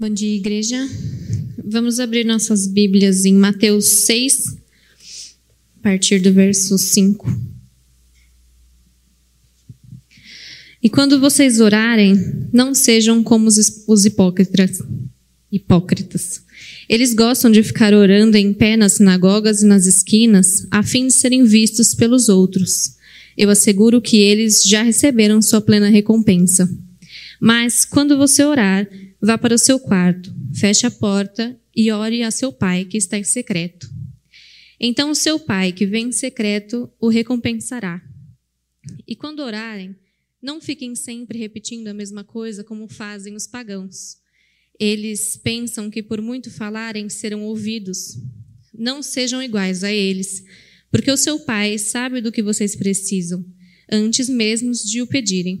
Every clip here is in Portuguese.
Bom dia, igreja. Vamos abrir nossas Bíblias em Mateus 6, a partir do verso 5. E quando vocês orarem, não sejam como os hipócritas. Hipócritas. Eles gostam de ficar orando em pé nas sinagogas e nas esquinas, a fim de serem vistos pelos outros. Eu asseguro que eles já receberam sua plena recompensa. Mas quando você orar, Vá para o seu quarto, feche a porta e ore a seu pai que está em secreto. Então o seu pai que vem em secreto o recompensará. E quando orarem, não fiquem sempre repetindo a mesma coisa como fazem os pagãos. Eles pensam que por muito falarem serão ouvidos. Não sejam iguais a eles, porque o seu pai sabe do que vocês precisam, antes mesmo de o pedirem.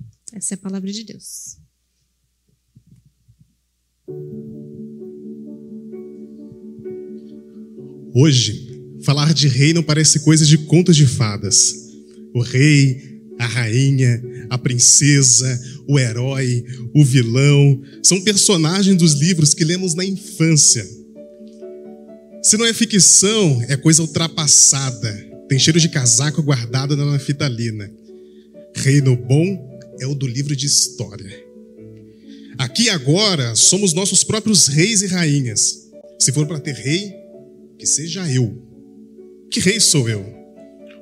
Essa é a palavra de Deus. Hoje, falar de reino parece coisa de contos de fadas. O rei, a rainha, a princesa, o herói, o vilão, são personagens dos livros que lemos na infância. Se não é ficção, é coisa ultrapassada. Tem cheiro de casaco guardado na nafitalina. Reino bom é o do livro de história. Aqui agora somos nossos próprios reis e rainhas. Se for para ter rei, que seja eu. Que rei sou eu?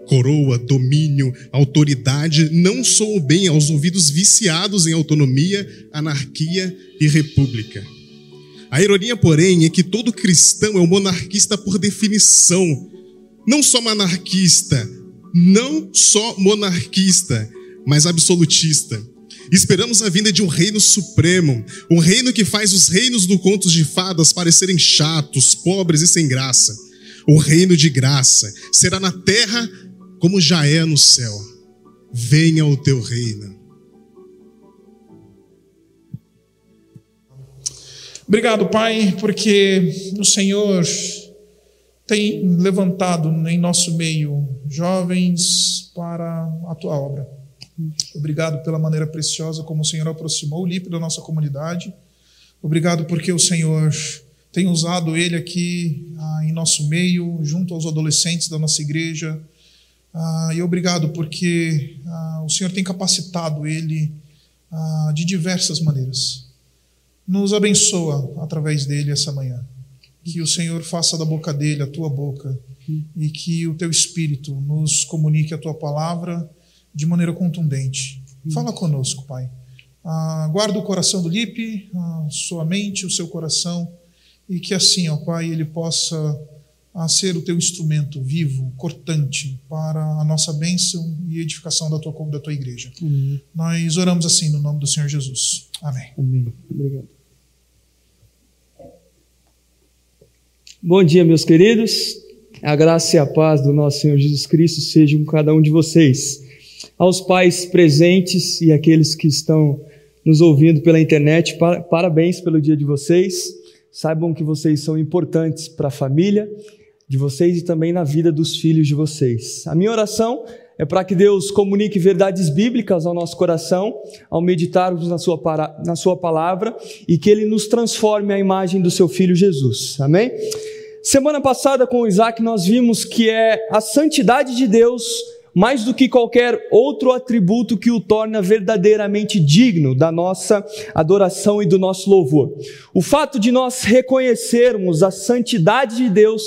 Coroa, domínio, autoridade não sou bem aos ouvidos viciados em autonomia, anarquia e república. A ironia, porém, é que todo cristão é um monarquista por definição. Não só monarquista, não só monarquista, mas absolutista. Esperamos a vinda de um reino supremo, um reino que faz os reinos do contos de fadas parecerem chatos, pobres e sem graça. O reino de graça será na terra como já é no céu. Venha o teu reino. Obrigado, Pai, porque o Senhor tem levantado em nosso meio jovens para a tua obra. Obrigado pela maneira preciosa como o Senhor aproximou o Lipe da nossa comunidade. Obrigado porque o Senhor tem usado ele aqui ah, em nosso meio, junto aos adolescentes da nossa igreja. Ah, e obrigado porque ah, o Senhor tem capacitado ele ah, de diversas maneiras. Nos abençoa através dele essa manhã. Que o Senhor faça da boca dele a tua boca e que o teu espírito nos comunique a tua palavra de maneira contundente. Fala conosco, Pai. Ah, guarda o coração do Lipe, a sua mente, o seu coração, e que assim, ó Pai, ele possa a ser o teu instrumento vivo, cortante, para a nossa bênção e edificação da tua, da tua igreja. Amém. Nós oramos assim no nome do Senhor Jesus. Amém. Amém. Obrigado. Bom dia, meus queridos. A graça e a paz do nosso Senhor Jesus Cristo sejam com cada um de vocês aos pais presentes e aqueles que estão nos ouvindo pela internet, parabéns pelo dia de vocês. Saibam que vocês são importantes para a família de vocês e também na vida dos filhos de vocês. A minha oração é para que Deus comunique verdades bíblicas ao nosso coração, ao meditarmos na sua, na sua palavra e que Ele nos transforme à imagem do seu Filho Jesus. Amém? Semana passada com o Isaac nós vimos que é a santidade de Deus mais do que qualquer outro atributo que o torna verdadeiramente digno da nossa adoração e do nosso louvor. O fato de nós reconhecermos a santidade de Deus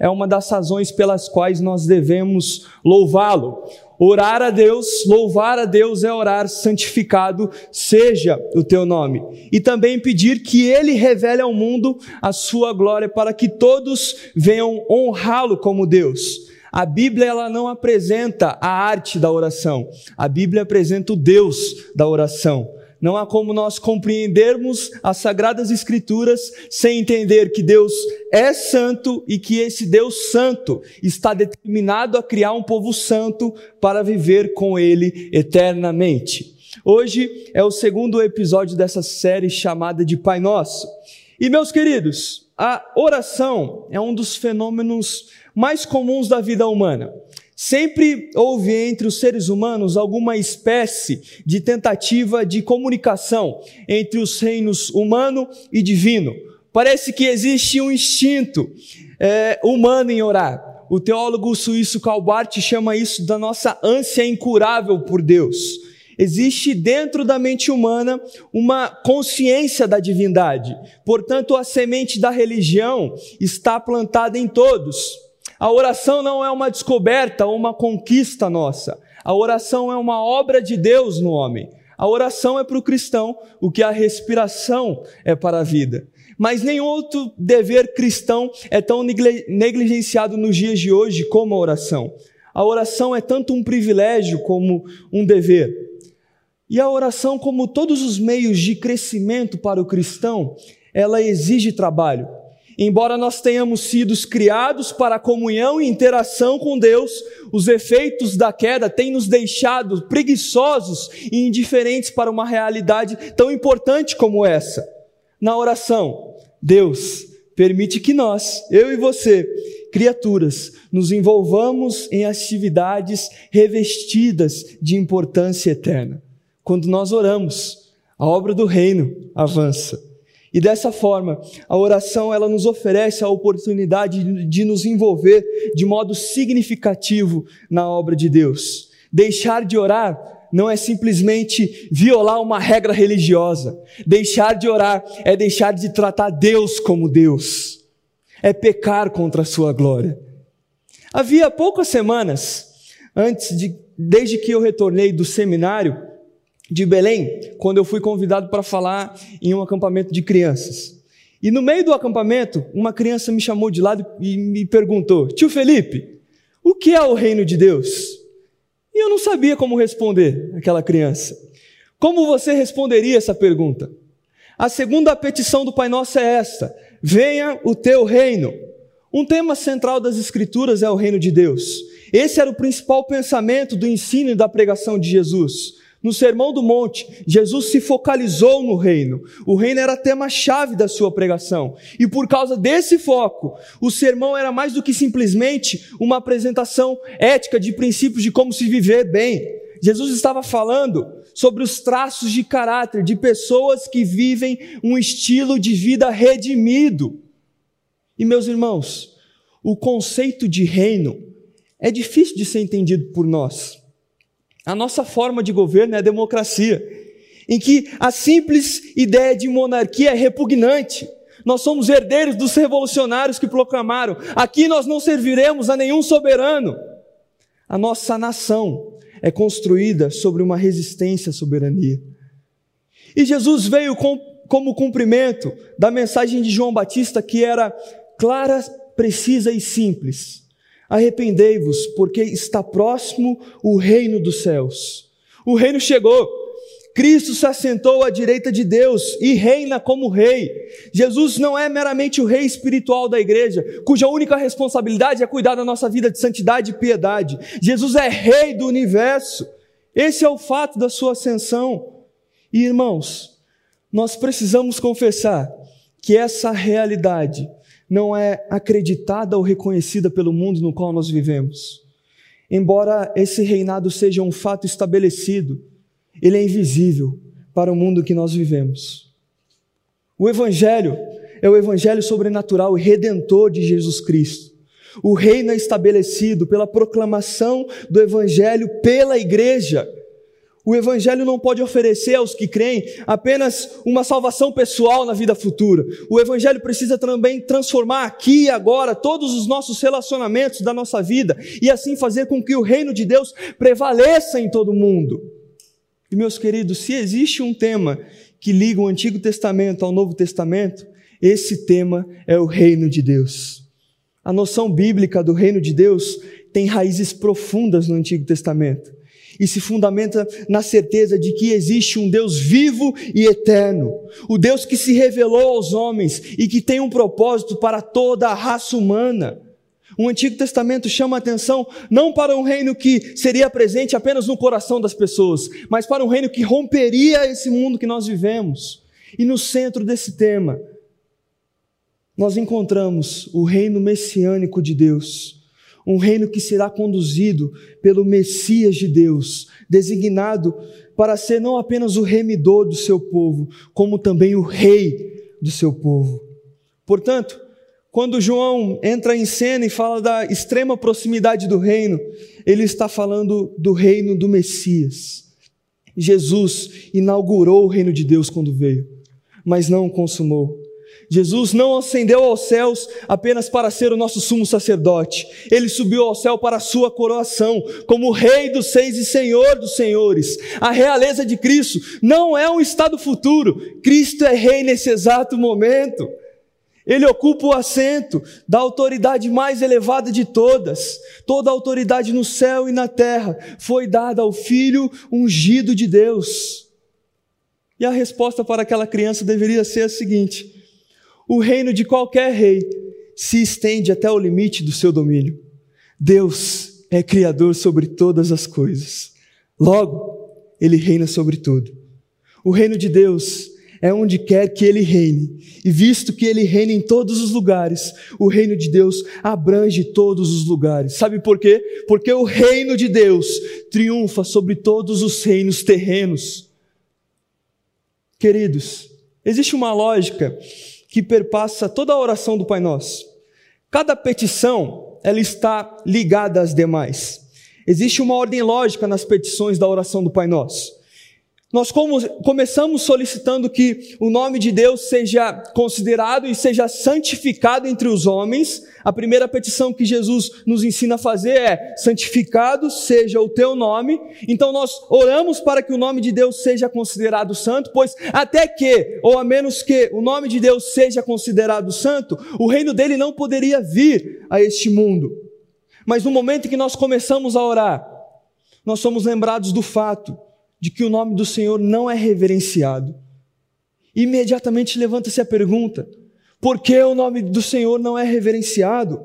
é uma das razões pelas quais nós devemos louvá-lo. Orar a Deus, louvar a Deus é orar santificado seja o teu nome. E também pedir que Ele revele ao mundo a sua glória para que todos venham honrá-lo como Deus. A Bíblia ela não apresenta a arte da oração. A Bíblia apresenta o Deus da oração. Não há como nós compreendermos as sagradas escrituras sem entender que Deus é santo e que esse Deus santo está determinado a criar um povo santo para viver com ele eternamente. Hoje é o segundo episódio dessa série chamada de Pai Nosso. E meus queridos, a oração é um dos fenômenos mais comuns da vida humana. Sempre houve entre os seres humanos alguma espécie de tentativa de comunicação entre os reinos humano e divino. Parece que existe um instinto é, humano em orar. O teólogo suíço Karl Barth chama isso da nossa ânsia incurável por Deus. Existe dentro da mente humana uma consciência da divindade. Portanto, a semente da religião está plantada em todos. A oração não é uma descoberta ou uma conquista nossa. A oração é uma obra de Deus no homem. A oração é para o cristão o que a respiração é para a vida. Mas nenhum outro dever cristão é tão negligenciado nos dias de hoje como a oração. A oração é tanto um privilégio como um dever. E a oração, como todos os meios de crescimento para o cristão, ela exige trabalho. Embora nós tenhamos sido criados para comunhão e interação com Deus, os efeitos da queda têm nos deixado preguiçosos e indiferentes para uma realidade tão importante como essa. Na oração, Deus permite que nós, eu e você, criaturas, nos envolvamos em atividades revestidas de importância eterna. Quando nós oramos, a obra do reino avança. E dessa forma, a oração ela nos oferece a oportunidade de, nos envolver de modo significativo na obra de Deus. Deixar de orar não é simplesmente violar uma regra religiosa. Deixar de orar é deixar de tratar Deus como Deus. É pecar contra a sua glória. Havia poucas semanas antes de desde que eu retornei do seminário, de Belém, quando eu fui convidado para falar em um acampamento de crianças. E no meio do acampamento, uma criança me chamou de lado e me perguntou: Tio Felipe, o que é o reino de Deus? E eu não sabia como responder aquela criança. Como você responderia essa pergunta? A segunda petição do Pai Nosso é esta: Venha o teu reino. Um tema central das Escrituras é o reino de Deus. Esse era o principal pensamento do ensino e da pregação de Jesus. No Sermão do Monte, Jesus se focalizou no reino. O reino era tema-chave da sua pregação. E por causa desse foco, o sermão era mais do que simplesmente uma apresentação ética de princípios de como se viver bem. Jesus estava falando sobre os traços de caráter de pessoas que vivem um estilo de vida redimido. E meus irmãos, o conceito de reino é difícil de ser entendido por nós. A nossa forma de governo é a democracia, em que a simples ideia de monarquia é repugnante. Nós somos herdeiros dos revolucionários que proclamaram: aqui nós não serviremos a nenhum soberano. A nossa nação é construída sobre uma resistência à soberania. E Jesus veio com, como cumprimento da mensagem de João Batista, que era clara, precisa e simples. Arrependei-vos, porque está próximo o reino dos céus. O reino chegou. Cristo se assentou à direita de Deus e reina como rei. Jesus não é meramente o rei espiritual da igreja, cuja única responsabilidade é cuidar da nossa vida de santidade e piedade. Jesus é rei do universo. Esse é o fato da sua ascensão. E irmãos, nós precisamos confessar que essa realidade não é acreditada ou reconhecida pelo mundo no qual nós vivemos. Embora esse reinado seja um fato estabelecido, ele é invisível para o mundo que nós vivemos. O Evangelho é o Evangelho sobrenatural e redentor de Jesus Cristo. O reino é estabelecido pela proclamação do Evangelho pela igreja. O Evangelho não pode oferecer aos que creem apenas uma salvação pessoal na vida futura. O Evangelho precisa também transformar aqui e agora todos os nossos relacionamentos da nossa vida e assim fazer com que o reino de Deus prevaleça em todo o mundo. E meus queridos, se existe um tema que liga o Antigo Testamento ao Novo Testamento, esse tema é o reino de Deus. A noção bíblica do reino de Deus tem raízes profundas no Antigo Testamento. E se fundamenta na certeza de que existe um Deus vivo e eterno, o Deus que se revelou aos homens e que tem um propósito para toda a raça humana. O Antigo Testamento chama a atenção não para um reino que seria presente apenas no coração das pessoas, mas para um reino que romperia esse mundo que nós vivemos. E no centro desse tema, nós encontramos o reino messiânico de Deus, um reino que será conduzido pelo Messias de Deus, designado para ser não apenas o remidor do seu povo, como também o rei do seu povo. Portanto, quando João entra em cena e fala da extrema proximidade do reino, ele está falando do reino do Messias. Jesus inaugurou o reino de Deus quando veio, mas não o consumou. Jesus não ascendeu aos céus apenas para ser o nosso sumo sacerdote. Ele subiu ao céu para a sua coroação, como Rei dos Seis e Senhor dos Senhores. A realeza de Cristo não é um estado futuro. Cristo é Rei nesse exato momento. Ele ocupa o assento da autoridade mais elevada de todas. Toda autoridade no céu e na terra foi dada ao Filho ungido de Deus. E a resposta para aquela criança deveria ser a seguinte: o reino de qualquer rei se estende até o limite do seu domínio. Deus é criador sobre todas as coisas. Logo, ele reina sobre tudo. O reino de Deus é onde quer que ele reine. E visto que ele reina em todos os lugares, o reino de Deus abrange todos os lugares. Sabe por quê? Porque o reino de Deus triunfa sobre todos os reinos terrenos. Queridos, existe uma lógica que perpassa toda a oração do Pai Nosso. Cada petição, ela está ligada às demais. Existe uma ordem lógica nas petições da oração do Pai Nosso. Nós começamos solicitando que o nome de Deus seja considerado e seja santificado entre os homens. A primeira petição que Jesus nos ensina a fazer é: santificado seja o teu nome. Então nós oramos para que o nome de Deus seja considerado santo, pois até que, ou a menos que o nome de Deus seja considerado santo, o reino dele não poderia vir a este mundo. Mas no momento em que nós começamos a orar, nós somos lembrados do fato de que o nome do Senhor não é reverenciado. Imediatamente levanta-se a pergunta: por que o nome do Senhor não é reverenciado?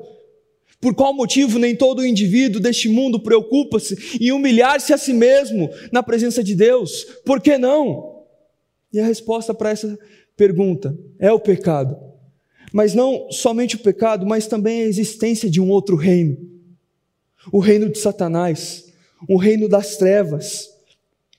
Por qual motivo nem todo indivíduo deste mundo preocupa-se em humilhar-se a si mesmo na presença de Deus? Por que não? E a resposta para essa pergunta é o pecado. Mas não somente o pecado, mas também a existência de um outro reino. O reino de Satanás, o reino das trevas,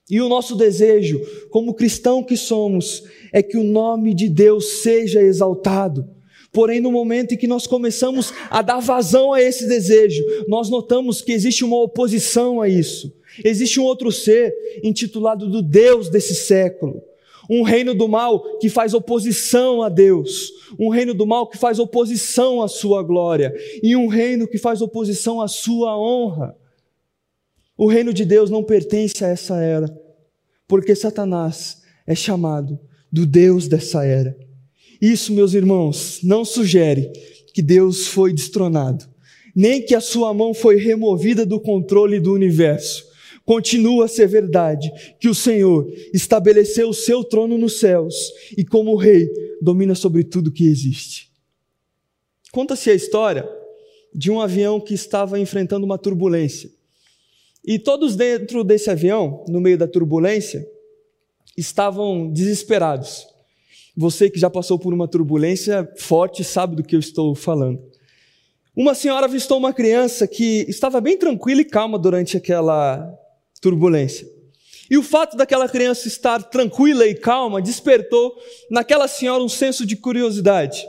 e o nosso desejo, como cristão que somos, é que o nome de Deus seja exaltado. Porém, no momento em que nós começamos a dar vazão a esse desejo, nós notamos que existe uma oposição a isso. Existe um outro ser intitulado do Deus desse século. Um reino do mal que faz oposição a Deus. Um reino do mal que faz oposição à sua glória. E um reino que faz oposição à sua honra. O reino de Deus não pertence a essa era, porque Satanás é chamado do Deus dessa era. Isso, meus irmãos, não sugere que Deus foi destronado, nem que a sua mão foi removida do controle do universo. Continua a ser verdade que o Senhor estabeleceu o seu trono nos céus e, como rei, domina sobre tudo que existe. Conta-se a história de um avião que estava enfrentando uma turbulência. E todos dentro desse avião, no meio da turbulência, estavam desesperados. Você que já passou por uma turbulência forte sabe do que eu estou falando. Uma senhora avistou uma criança que estava bem tranquila e calma durante aquela turbulência. E o fato daquela criança estar tranquila e calma despertou naquela senhora um senso de curiosidade.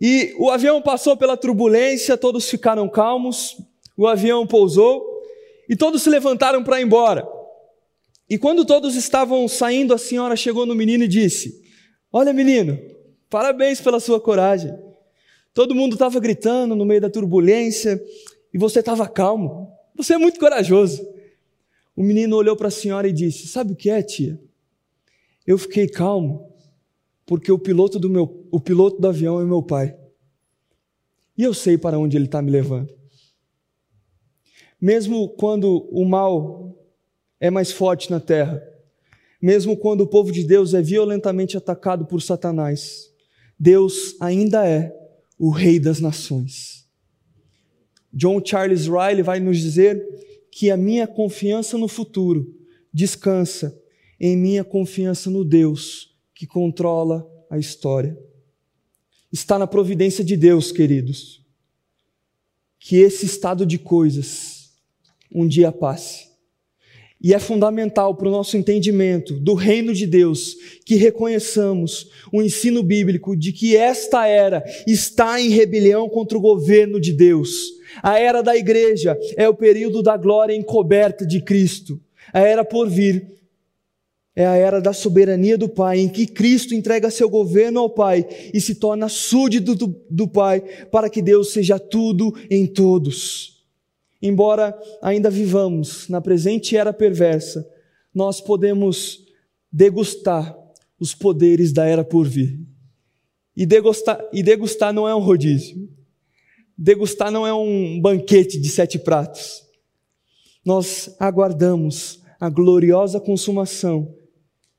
E o avião passou pela turbulência, todos ficaram calmos, o avião pousou e todos se levantaram para ir embora. E quando todos estavam saindo, a senhora chegou no menino e disse: Olha, menino, parabéns pela sua coragem. Todo mundo estava gritando no meio da turbulência e você estava calmo. Você é muito corajoso. O menino olhou para a senhora e disse: Sabe o que é, tia? Eu fiquei calmo porque o piloto do, meu, o piloto do avião é meu pai. E eu sei para onde ele está me levando. Mesmo quando o mal é mais forte na terra. Mesmo quando o povo de Deus é violentamente atacado por Satanás, Deus ainda é o Rei das nações. John Charles Riley vai nos dizer que a minha confiança no futuro descansa em minha confiança no Deus que controla a história. Está na providência de Deus, queridos, que esse estado de coisas um dia passe. E é fundamental para o nosso entendimento do reino de Deus que reconheçamos o ensino bíblico de que esta era está em rebelião contra o governo de Deus. A era da igreja é o período da glória encoberta de Cristo. A era por vir é a era da soberania do Pai, em que Cristo entrega seu governo ao Pai e se torna súdito do, do Pai, para que Deus seja tudo em todos. Embora ainda vivamos na presente era perversa, nós podemos degustar os poderes da era por vir. E degustar, e degustar não é um rodízio. Degustar não é um banquete de sete pratos. Nós aguardamos a gloriosa consumação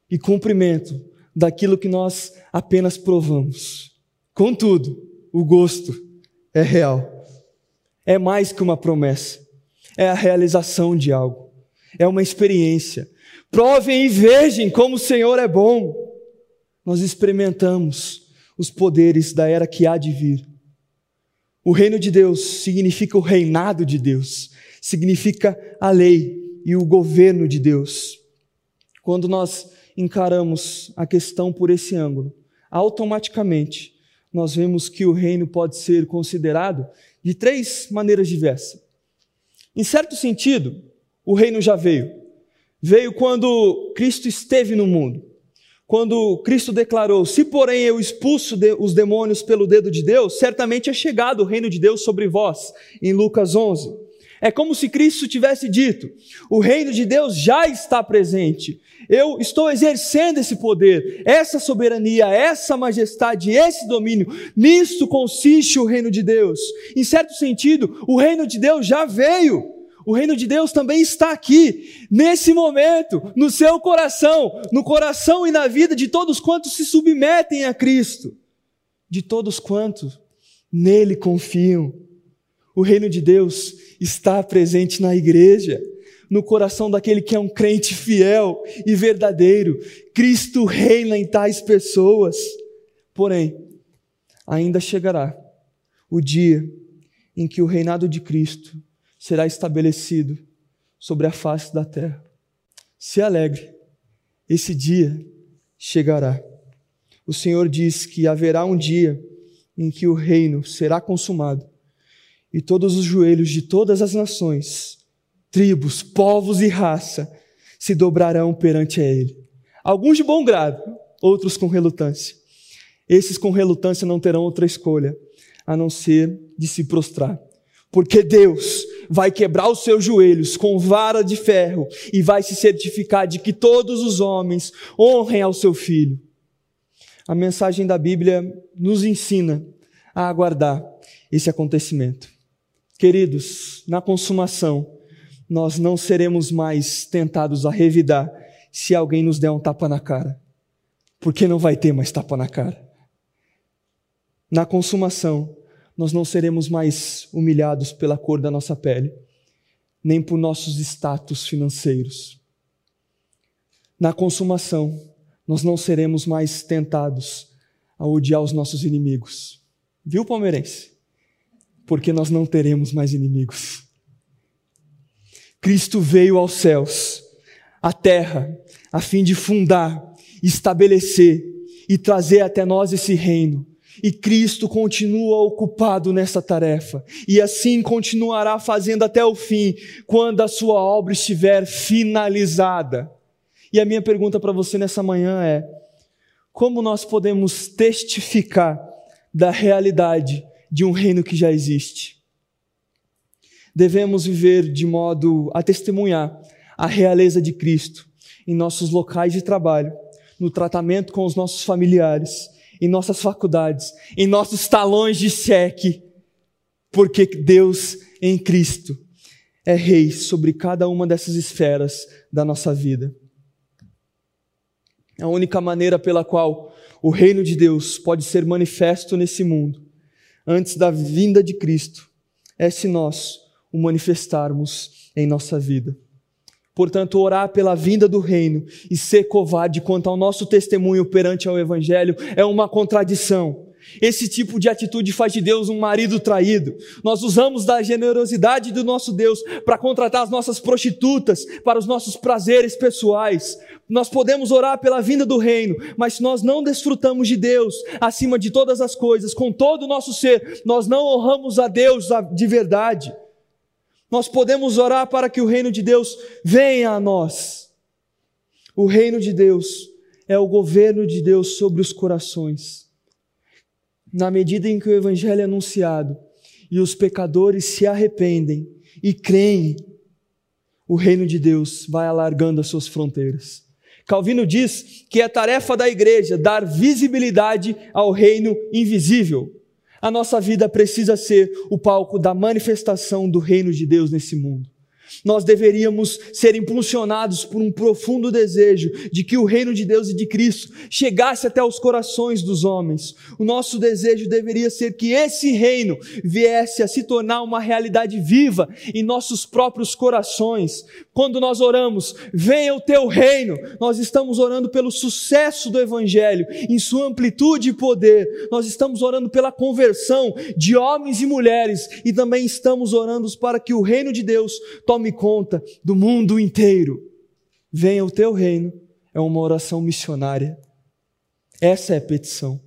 e cumprimento daquilo que nós apenas provamos. Contudo, o gosto é real. É mais que uma promessa. É a realização de algo. É uma experiência. Provem e vejam como o Senhor é bom. Nós experimentamos os poderes da era que há de vir. O reino de Deus significa o reinado de Deus, significa a lei e o governo de Deus. Quando nós encaramos a questão por esse ângulo, automaticamente nós vemos que o reino pode ser considerado de três maneiras diversas. Em certo sentido, o reino já veio. Veio quando Cristo esteve no mundo. Quando Cristo declarou: Se porém eu expulso os demônios pelo dedo de Deus, certamente é chegado o reino de Deus sobre vós, em Lucas 11. É como se Cristo tivesse dito: o reino de Deus já está presente. Eu estou exercendo esse poder, essa soberania, essa majestade, esse domínio. Nisto consiste o reino de Deus. Em certo sentido, o reino de Deus já veio. O reino de Deus também está aqui, nesse momento, no seu coração, no coração e na vida de todos quantos se submetem a Cristo, de todos quantos nele confiam. O reino de Deus está presente na igreja, no coração daquele que é um crente fiel e verdadeiro. Cristo reina em tais pessoas. Porém, ainda chegará o dia em que o reinado de Cristo será estabelecido sobre a face da terra. Se alegre, esse dia chegará. O Senhor diz que haverá um dia em que o reino será consumado e todos os joelhos de todas as nações, tribos, povos e raça se dobrarão perante Ele. Alguns de bom grado, outros com relutância. Esses com relutância não terão outra escolha a não ser de se prostrar. Porque Deus vai quebrar os seus joelhos com vara de ferro e vai se certificar de que todos os homens honrem ao seu filho. A mensagem da Bíblia nos ensina a aguardar esse acontecimento. Queridos, na consumação, nós não seremos mais tentados a revidar se alguém nos der um tapa na cara, porque não vai ter mais tapa na cara. Na consumação, nós não seremos mais humilhados pela cor da nossa pele, nem por nossos status financeiros. Na consumação, nós não seremos mais tentados a odiar os nossos inimigos. Viu, palmeirense? Porque nós não teremos mais inimigos. Cristo veio aos céus, à terra, a fim de fundar, estabelecer e trazer até nós esse reino e Cristo continua ocupado nessa tarefa, e assim continuará fazendo até o fim, quando a sua obra estiver finalizada. E a minha pergunta para você nessa manhã é: como nós podemos testificar da realidade de um reino que já existe? Devemos viver de modo a testemunhar a realeza de Cristo em nossos locais de trabalho, no tratamento com os nossos familiares em nossas faculdades, em nossos talões de cheque, porque Deus em Cristo é rei sobre cada uma dessas esferas da nossa vida. A única maneira pela qual o reino de Deus pode ser manifesto nesse mundo, antes da vinda de Cristo, é se nós o manifestarmos em nossa vida. Portanto, orar pela vinda do reino e ser covarde quanto ao nosso testemunho perante ao Evangelho é uma contradição. Esse tipo de atitude faz de Deus um marido traído. Nós usamos da generosidade do nosso Deus para contratar as nossas prostitutas para os nossos prazeres pessoais. Nós podemos orar pela vinda do reino, mas se nós não desfrutamos de Deus acima de todas as coisas, com todo o nosso ser, nós não honramos a Deus de verdade. Nós podemos orar para que o reino de Deus venha a nós. O reino de Deus é o governo de Deus sobre os corações na medida em que o Evangelho é anunciado e os pecadores se arrependem e creem, o reino de Deus vai alargando as suas fronteiras. Calvino diz que é tarefa da igreja dar visibilidade ao reino invisível. A nossa vida precisa ser o palco da manifestação do reino de Deus nesse mundo nós deveríamos ser impulsionados por um profundo desejo de que o reino de Deus e de Cristo chegasse até os corações dos homens. O nosso desejo deveria ser que esse reino viesse a se tornar uma realidade viva em nossos próprios corações. Quando nós oramos, venha o teu reino, nós estamos orando pelo sucesso do evangelho em sua amplitude e poder. Nós estamos orando pela conversão de homens e mulheres e também estamos orando para que o reino de Deus tome tome conta do mundo inteiro. Venha o teu reino, é uma oração missionária. Essa é a petição.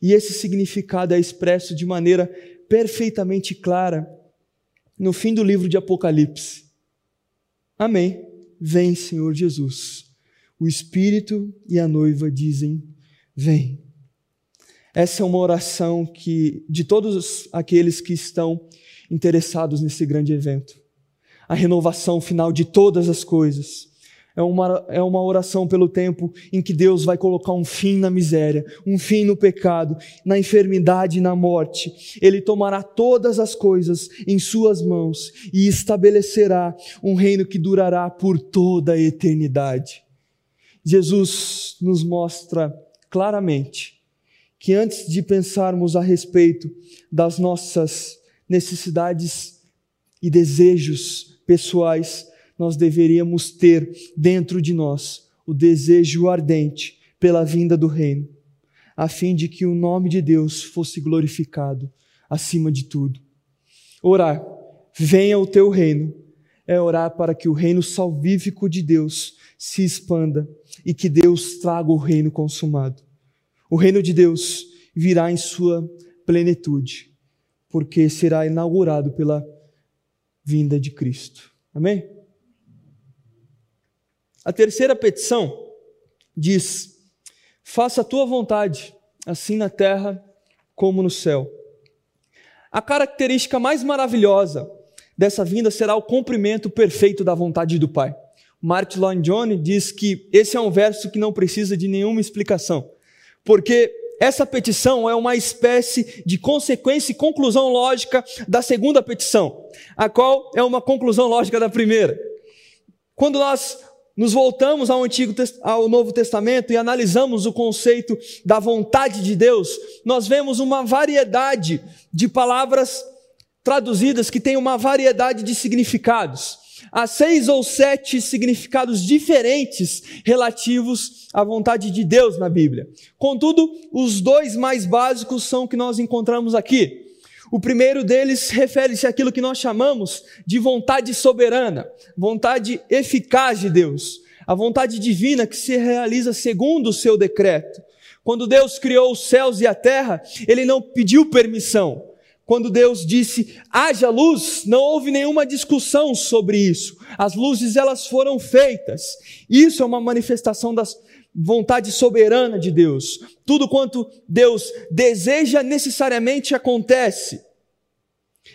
E esse significado é expresso de maneira perfeitamente clara no fim do livro de Apocalipse. Amém. Vem, Senhor Jesus. O Espírito e a noiva dizem: Vem. Essa é uma oração que de todos aqueles que estão interessados nesse grande evento a renovação final de todas as coisas. É uma, é uma oração pelo tempo em que Deus vai colocar um fim na miséria, um fim no pecado, na enfermidade e na morte. Ele tomará todas as coisas em Suas mãos e estabelecerá um reino que durará por toda a eternidade. Jesus nos mostra claramente que antes de pensarmos a respeito das nossas necessidades e desejos pessoais, nós deveríamos ter dentro de nós o desejo ardente pela vinda do reino, a fim de que o nome de Deus fosse glorificado acima de tudo. Orar, venha o teu reino, é orar para que o reino salvífico de Deus se expanda e que Deus traga o reino consumado. O reino de Deus virá em sua plenitude, porque será inaugurado pela vinda de Cristo. Amém? A terceira petição diz: Faça a tua vontade, assim na terra como no céu. A característica mais maravilhosa dessa vinda será o cumprimento perfeito da vontade do Pai. Martin Lloyd Jones diz que esse é um verso que não precisa de nenhuma explicação, porque essa petição é uma espécie de consequência e conclusão lógica da segunda petição, a qual é uma conclusão lógica da primeira. Quando nós nos voltamos ao Antigo ao Novo Testamento e analisamos o conceito da vontade de Deus, nós vemos uma variedade de palavras traduzidas que têm uma variedade de significados há seis ou sete significados diferentes relativos à vontade de Deus na Bíblia. Contudo, os dois mais básicos são o que nós encontramos aqui. O primeiro deles refere-se àquilo que nós chamamos de vontade soberana, vontade eficaz de Deus, a vontade divina que se realiza segundo o seu decreto. Quando Deus criou os céus e a terra, ele não pediu permissão, quando Deus disse, haja luz, não houve nenhuma discussão sobre isso. As luzes, elas foram feitas. Isso é uma manifestação da vontade soberana de Deus. Tudo quanto Deus deseja necessariamente acontece.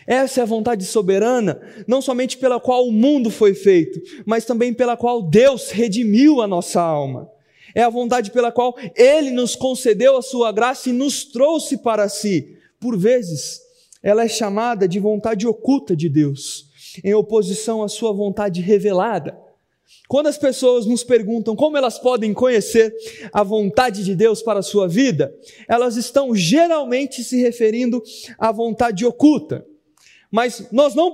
Essa é a vontade soberana, não somente pela qual o mundo foi feito, mas também pela qual Deus redimiu a nossa alma. É a vontade pela qual Ele nos concedeu a sua graça e nos trouxe para si. Por vezes, ela é chamada de vontade oculta de Deus. em oposição à sua vontade revelada. Quando as pessoas nos perguntam como elas podem conhecer a vontade de Deus para a sua vida, elas estão geralmente se referindo à vontade oculta. Mas nós não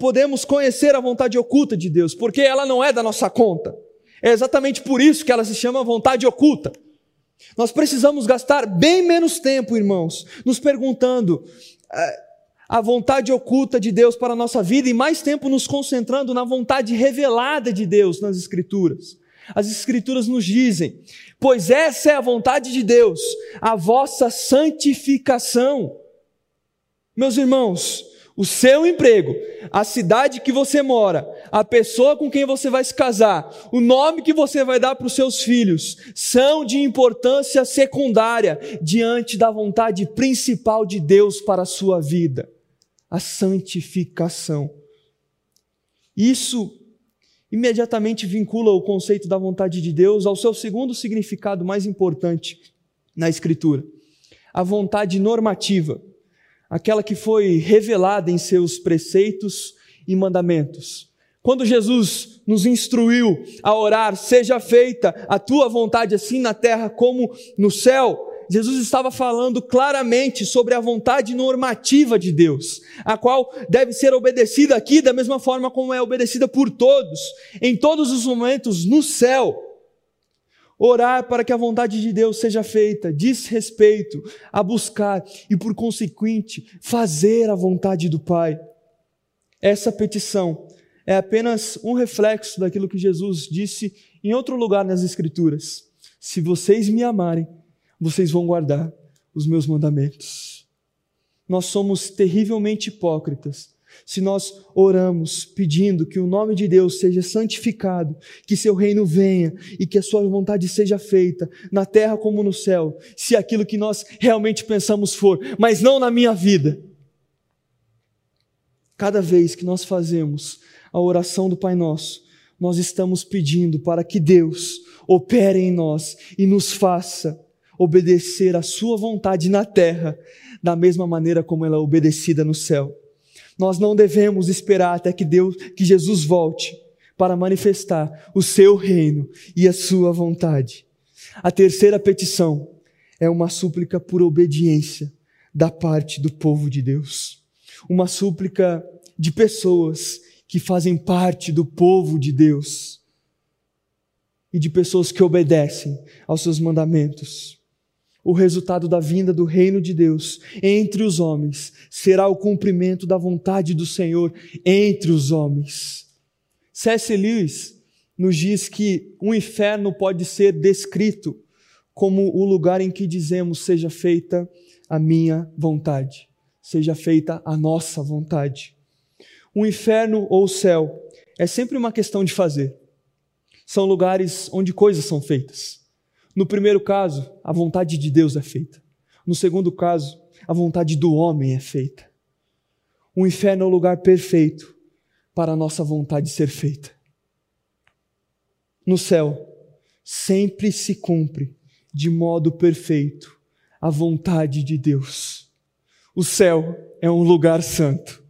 podemos conhecer a vontade oculta de Deus, porque ela não é da nossa conta. É exatamente por isso que ela se chama vontade oculta. Nós precisamos gastar bem menos tempo, irmãos, nos perguntando é, a vontade oculta de Deus para a nossa vida e mais tempo nos concentrando na vontade revelada de Deus nas Escrituras. As Escrituras nos dizem: pois essa é a vontade de Deus, a vossa santificação. Meus irmãos, o seu emprego, a cidade que você mora, a pessoa com quem você vai se casar, o nome que você vai dar para os seus filhos, são de importância secundária diante da vontade principal de Deus para a sua vida, a santificação. Isso imediatamente vincula o conceito da vontade de Deus ao seu segundo significado mais importante na Escritura, a vontade normativa aquela que foi revelada em seus preceitos e mandamentos. Quando Jesus nos instruiu a orar, seja feita a tua vontade assim na terra como no céu, Jesus estava falando claramente sobre a vontade normativa de Deus, a qual deve ser obedecida aqui da mesma forma como é obedecida por todos, em todos os momentos no céu. Orar para que a vontade de Deus seja feita, diz respeito a buscar e, por consequente, fazer a vontade do Pai. Essa petição é apenas um reflexo daquilo que Jesus disse em outro lugar nas Escrituras: Se vocês me amarem, vocês vão guardar os meus mandamentos. Nós somos terrivelmente hipócritas se nós oramos pedindo que o nome de Deus seja santificado, que seu reino venha e que a sua vontade seja feita na terra como no céu, se aquilo que nós realmente pensamos for, mas não na minha vida. Cada vez que nós fazemos a oração do Pai Nosso, nós estamos pedindo para que Deus opere em nós e nos faça obedecer a Sua vontade na terra, da mesma maneira como ela é obedecida no céu. Nós não devemos esperar até que Deus, que Jesus volte para manifestar o seu reino e a sua vontade. A terceira petição é uma súplica por obediência da parte do povo de Deus. Uma súplica de pessoas que fazem parte do povo de Deus e de pessoas que obedecem aos seus mandamentos o resultado da vinda do reino de Deus entre os homens será o cumprimento da vontade do Senhor entre os homens. C.S. Lewis nos diz que o inferno pode ser descrito como o lugar em que dizemos seja feita a minha vontade, seja feita a nossa vontade. O inferno ou o céu é sempre uma questão de fazer. São lugares onde coisas são feitas. No primeiro caso, a vontade de Deus é feita. No segundo caso, a vontade do homem é feita. O inferno é o lugar perfeito para a nossa vontade ser feita. No céu, sempre se cumpre de modo perfeito a vontade de Deus. O céu é um lugar santo.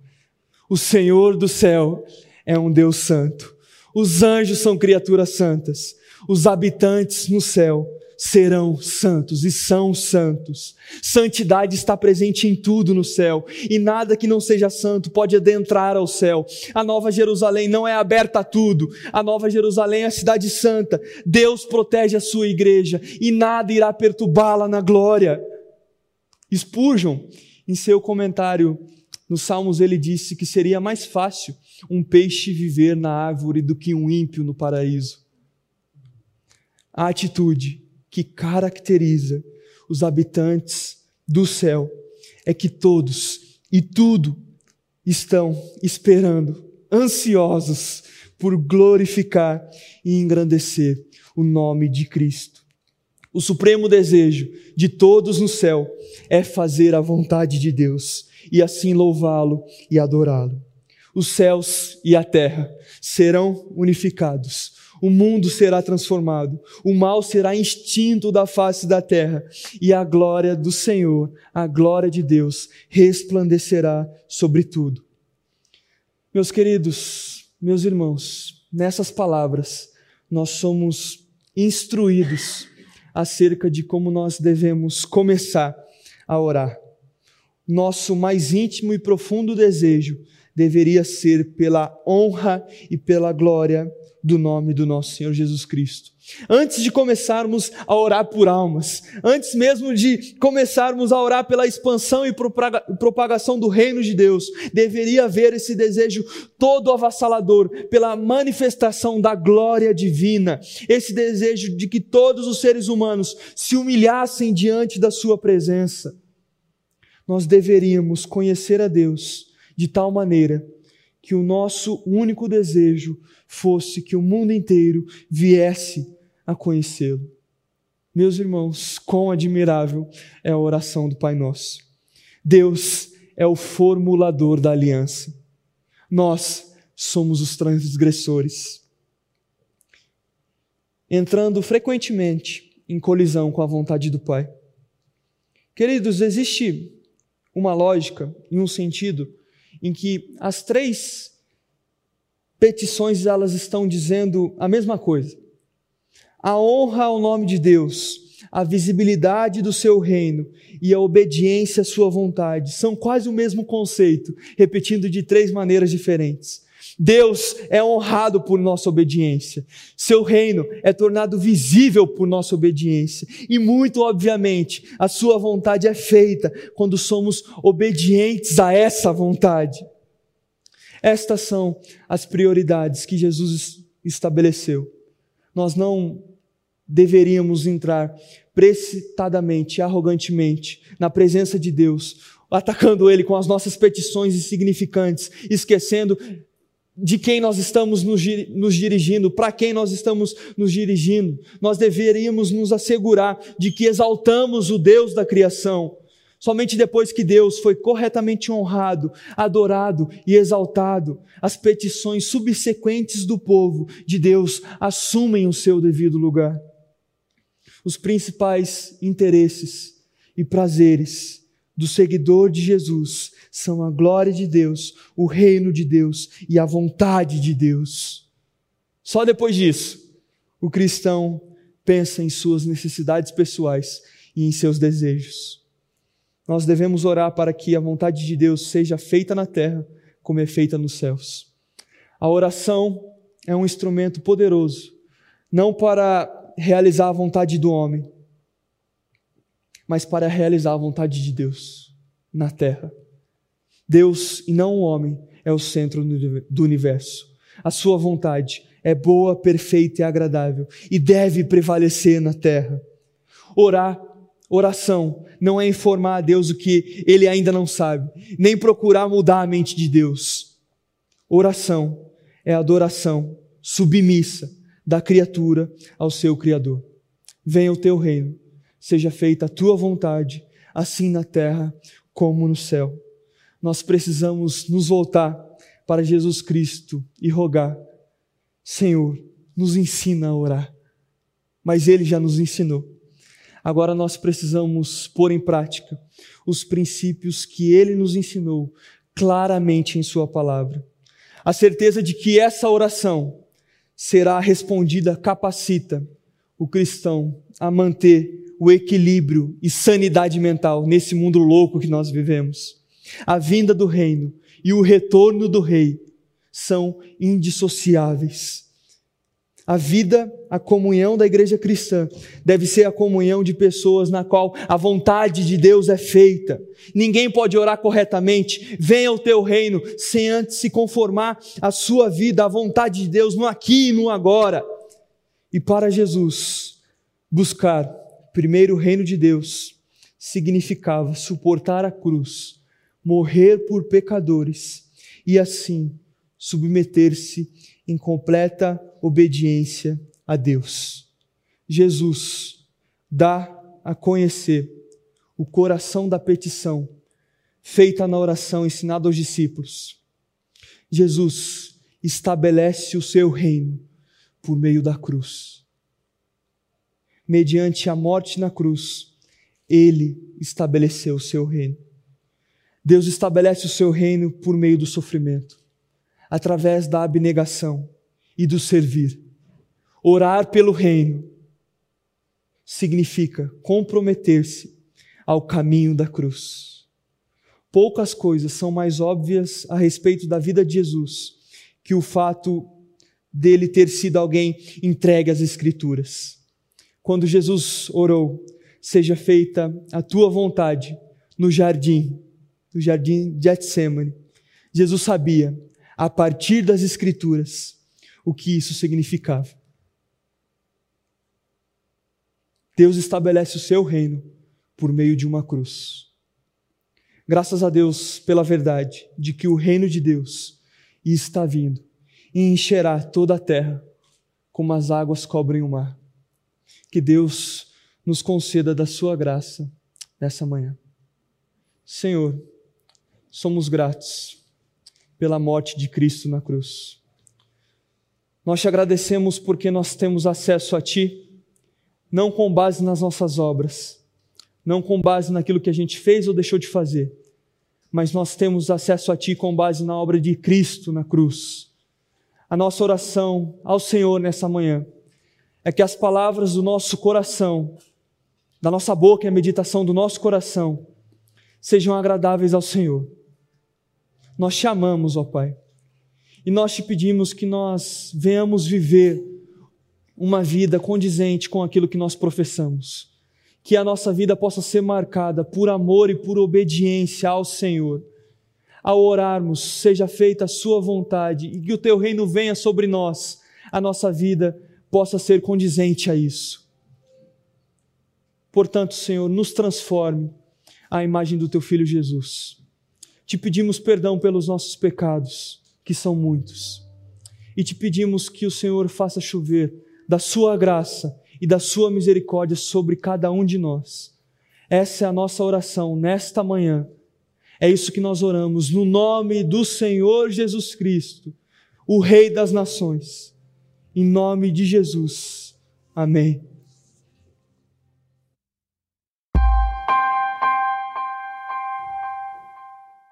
O Senhor do céu é um Deus santo. Os anjos são criaturas santas os habitantes no céu serão santos e são santos. Santidade está presente em tudo no céu e nada que não seja santo pode adentrar ao céu. A Nova Jerusalém não é aberta a tudo. A Nova Jerusalém é a cidade santa. Deus protege a sua igreja e nada irá perturbá-la na glória. Spurgeon, em seu comentário nos Salmos, ele disse que seria mais fácil um peixe viver na árvore do que um ímpio no paraíso a atitude que caracteriza os habitantes do céu é que todos e tudo estão esperando, ansiosos por glorificar e engrandecer o nome de Cristo. O supremo desejo de todos no céu é fazer a vontade de Deus e assim louvá-lo e adorá-lo. Os céus e a terra serão unificados o mundo será transformado, o mal será extinto da face da terra, e a glória do Senhor, a glória de Deus, resplandecerá sobre tudo. Meus queridos, meus irmãos, nessas palavras, nós somos instruídos acerca de como nós devemos começar a orar. Nosso mais íntimo e profundo desejo deveria ser pela honra e pela glória do nome do nosso Senhor Jesus Cristo. Antes de começarmos a orar por almas, antes mesmo de começarmos a orar pela expansão e propagação do reino de Deus, deveria haver esse desejo todo avassalador pela manifestação da glória divina, esse desejo de que todos os seres humanos se humilhassem diante da Sua presença. Nós deveríamos conhecer a Deus de tal maneira que o nosso único desejo fosse que o mundo inteiro viesse a conhecê-lo. Meus irmãos, quão admirável é a oração do Pai Nosso. Deus é o formulador da aliança. Nós somos os transgressores. Entrando frequentemente em colisão com a vontade do Pai. Queridos, existe uma lógica e um sentido em que as três petições elas estão dizendo a mesma coisa a honra ao nome de Deus, a visibilidade do seu reino e a obediência à sua vontade são quase o mesmo conceito, repetindo de três maneiras diferentes. Deus é honrado por nossa obediência. Seu reino é tornado visível por nossa obediência. E muito obviamente, a sua vontade é feita quando somos obedientes a essa vontade. Estas são as prioridades que Jesus estabeleceu. Nós não deveríamos entrar precipitadamente, arrogantemente, na presença de Deus, atacando Ele com as nossas petições insignificantes, esquecendo de quem nós estamos nos dirigindo, para quem nós estamos nos dirigindo. Nós deveríamos nos assegurar de que exaltamos o Deus da criação. Somente depois que Deus foi corretamente honrado, adorado e exaltado, as petições subsequentes do povo de Deus assumem o seu devido lugar os principais interesses e prazeres do seguidor de Jesus são a glória de Deus, o reino de Deus e a vontade de Deus. Só depois disso, o cristão pensa em suas necessidades pessoais e em seus desejos. Nós devemos orar para que a vontade de Deus seja feita na terra como é feita nos céus. A oração é um instrumento poderoso, não para realizar a vontade do homem, mas para realizar a vontade de Deus na terra. Deus e não o homem é o centro do universo. A sua vontade é boa, perfeita e agradável e deve prevalecer na terra. Orar, oração, não é informar a Deus o que ele ainda não sabe, nem procurar mudar a mente de Deus. Oração é adoração submissa da criatura ao seu Criador. Venha o teu reino, seja feita a tua vontade, assim na terra como no céu. Nós precisamos nos voltar para Jesus Cristo e rogar: Senhor, nos ensina a orar. Mas Ele já nos ensinou. Agora nós precisamos pôr em prática os princípios que Ele nos ensinou claramente em Sua palavra. A certeza de que essa oração será respondida capacita o cristão a manter o equilíbrio e sanidade mental nesse mundo louco que nós vivemos. A vinda do reino e o retorno do rei são indissociáveis. A vida, a comunhão da igreja cristã deve ser a comunhão de pessoas na qual a vontade de Deus é feita. Ninguém pode orar corretamente, venha o teu reino, sem antes se conformar a sua vida à vontade de Deus no aqui e no agora. E para Jesus, buscar primeiro o reino de Deus significava suportar a cruz, morrer por pecadores e assim submeter-se em completa obediência a Deus. Jesus dá a conhecer o coração da petição feita na oração ensinada aos discípulos. Jesus estabelece o seu reino por meio da cruz. Mediante a morte na cruz, ele estabeleceu o seu reino. Deus estabelece o seu reino por meio do sofrimento. através da abnegação e do servir. Orar pelo reino significa comprometer-se ao caminho da cruz. Poucas coisas são mais óbvias a respeito da vida de Jesus que o fato dele ter sido alguém entregue às Escrituras. Quando Jesus orou, seja feita a tua vontade no jardim, no jardim de Getsemane, Jesus sabia, a partir das Escrituras, o que isso significava. Deus estabelece o seu reino por meio de uma cruz. Graças a Deus pela verdade de que o reino de Deus está vindo e encherá toda a terra como as águas cobrem o mar. Que Deus nos conceda da sua graça nessa manhã. Senhor, somos gratos pela morte de Cristo na cruz. Nós te agradecemos porque nós temos acesso a Ti, não com base nas nossas obras, não com base naquilo que a gente fez ou deixou de fazer, mas nós temos acesso a Ti com base na obra de Cristo na cruz. A nossa oração ao Senhor nessa manhã é que as palavras do nosso coração, da nossa boca e a meditação do nosso coração sejam agradáveis ao Senhor. Nós te amamos, ó Pai, e nós te pedimos que nós venhamos viver uma vida condizente com aquilo que nós professamos. Que a nossa vida possa ser marcada por amor e por obediência ao Senhor. Ao orarmos, seja feita a Sua vontade e que o Teu reino venha sobre nós, a nossa vida possa ser condizente a isso. Portanto, Senhor, nos transforme à imagem do Teu Filho Jesus. Te pedimos perdão pelos nossos pecados, que são muitos, e te pedimos que o Senhor faça chover da Sua graça e da Sua misericórdia sobre cada um de nós. Essa é a nossa oração nesta manhã. É isso que nós oramos no nome do Senhor Jesus Cristo, o Rei das Nações. Em nome de Jesus. Amém.